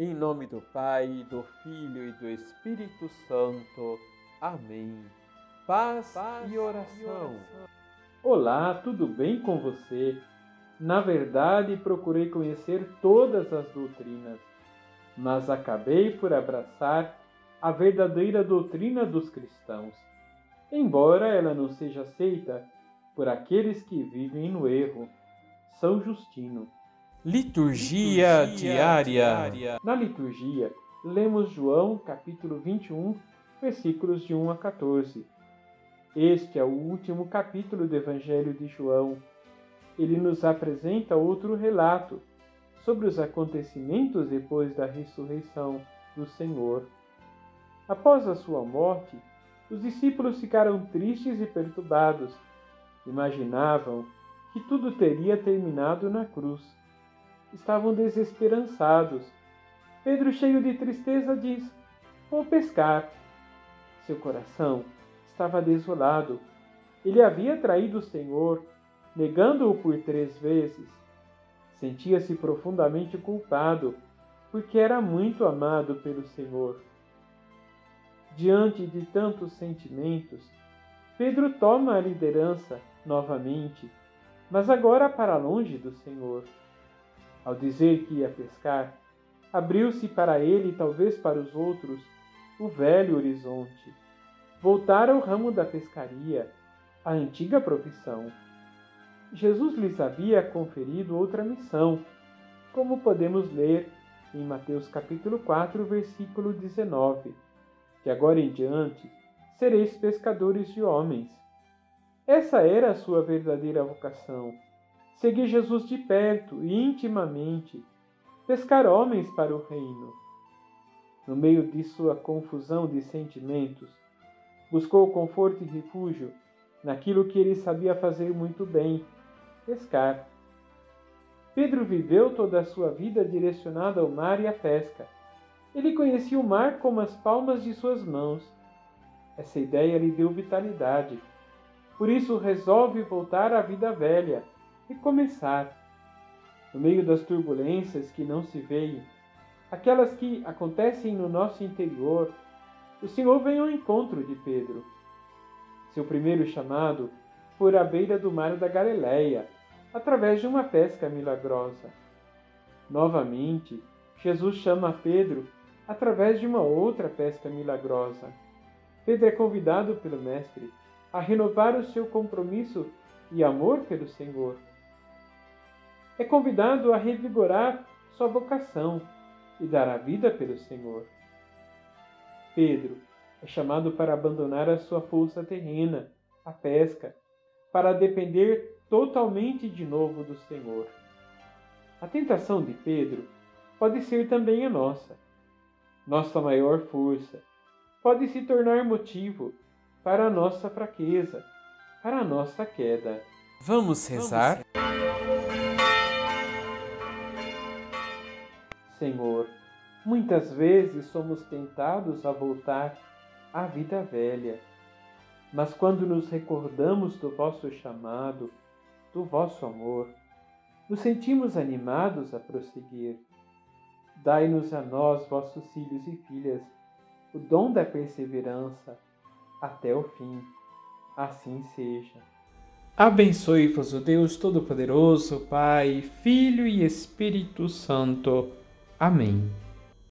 Em nome do Pai, do Filho e do Espírito Santo. Amém. Paz, Paz e, oração. e oração. Olá, tudo bem com você? Na verdade, procurei conhecer todas as doutrinas, mas acabei por abraçar a verdadeira doutrina dos cristãos, embora ela não seja aceita por aqueles que vivem no erro. São Justino. Liturgia, liturgia diária. diária. Na liturgia, lemos João capítulo 21, versículos de 1 a 14. Este é o último capítulo do Evangelho de João. Ele nos apresenta outro relato sobre os acontecimentos depois da ressurreição do Senhor. Após a sua morte, os discípulos ficaram tristes e perturbados. Imaginavam que tudo teria terminado na cruz estavam desesperançados. Pedro, cheio de tristeza, diz: Vou pescar. Seu coração estava desolado. Ele havia traído o Senhor, negando-o por três vezes. Sentia-se profundamente culpado, porque era muito amado pelo Senhor. Diante de tantos sentimentos, Pedro toma a liderança novamente, mas agora para longe do Senhor. Ao dizer que ia pescar, abriu-se para ele e talvez para os outros o velho horizonte. Voltar ao ramo da pescaria, a antiga profissão. Jesus lhes havia conferido outra missão, como podemos ler em Mateus capítulo 4, versículo 19, que agora em diante sereis pescadores de homens. Essa era a sua verdadeira vocação seguir Jesus de perto e intimamente, pescar homens para o reino. No meio de sua confusão de sentimentos, buscou conforto e refúgio naquilo que ele sabia fazer muito bem: pescar. Pedro viveu toda a sua vida direcionado ao mar e à pesca. Ele conhecia o mar como as palmas de suas mãos. Essa ideia lhe deu vitalidade. Por isso resolve voltar à vida velha recomeçar. No meio das turbulências que não se veem, aquelas que acontecem no nosso interior, o Senhor vem ao encontro de Pedro. Seu primeiro chamado foi à beira do mar da Galileia, através de uma pesca milagrosa. Novamente, Jesus chama Pedro através de uma outra pesca milagrosa. Pedro é convidado pelo Mestre a renovar o seu compromisso e amor pelo Senhor é convidado a revigorar sua vocação e dar a vida pelo Senhor. Pedro é chamado para abandonar a sua força terrena, a pesca, para depender totalmente de novo do Senhor. A tentação de Pedro pode ser também a nossa. Nossa maior força pode se tornar motivo para a nossa fraqueza, para a nossa queda. Vamos rezar? Senhor, muitas vezes somos tentados a voltar à vida velha, mas quando nos recordamos do vosso chamado, do vosso amor, nos sentimos animados a prosseguir. Dai-nos a nós, vossos filhos e filhas, o dom da perseverança até o fim. Assim seja. Abençoe-vos o Deus Todo-Poderoso, Pai, Filho e Espírito Santo. Amém.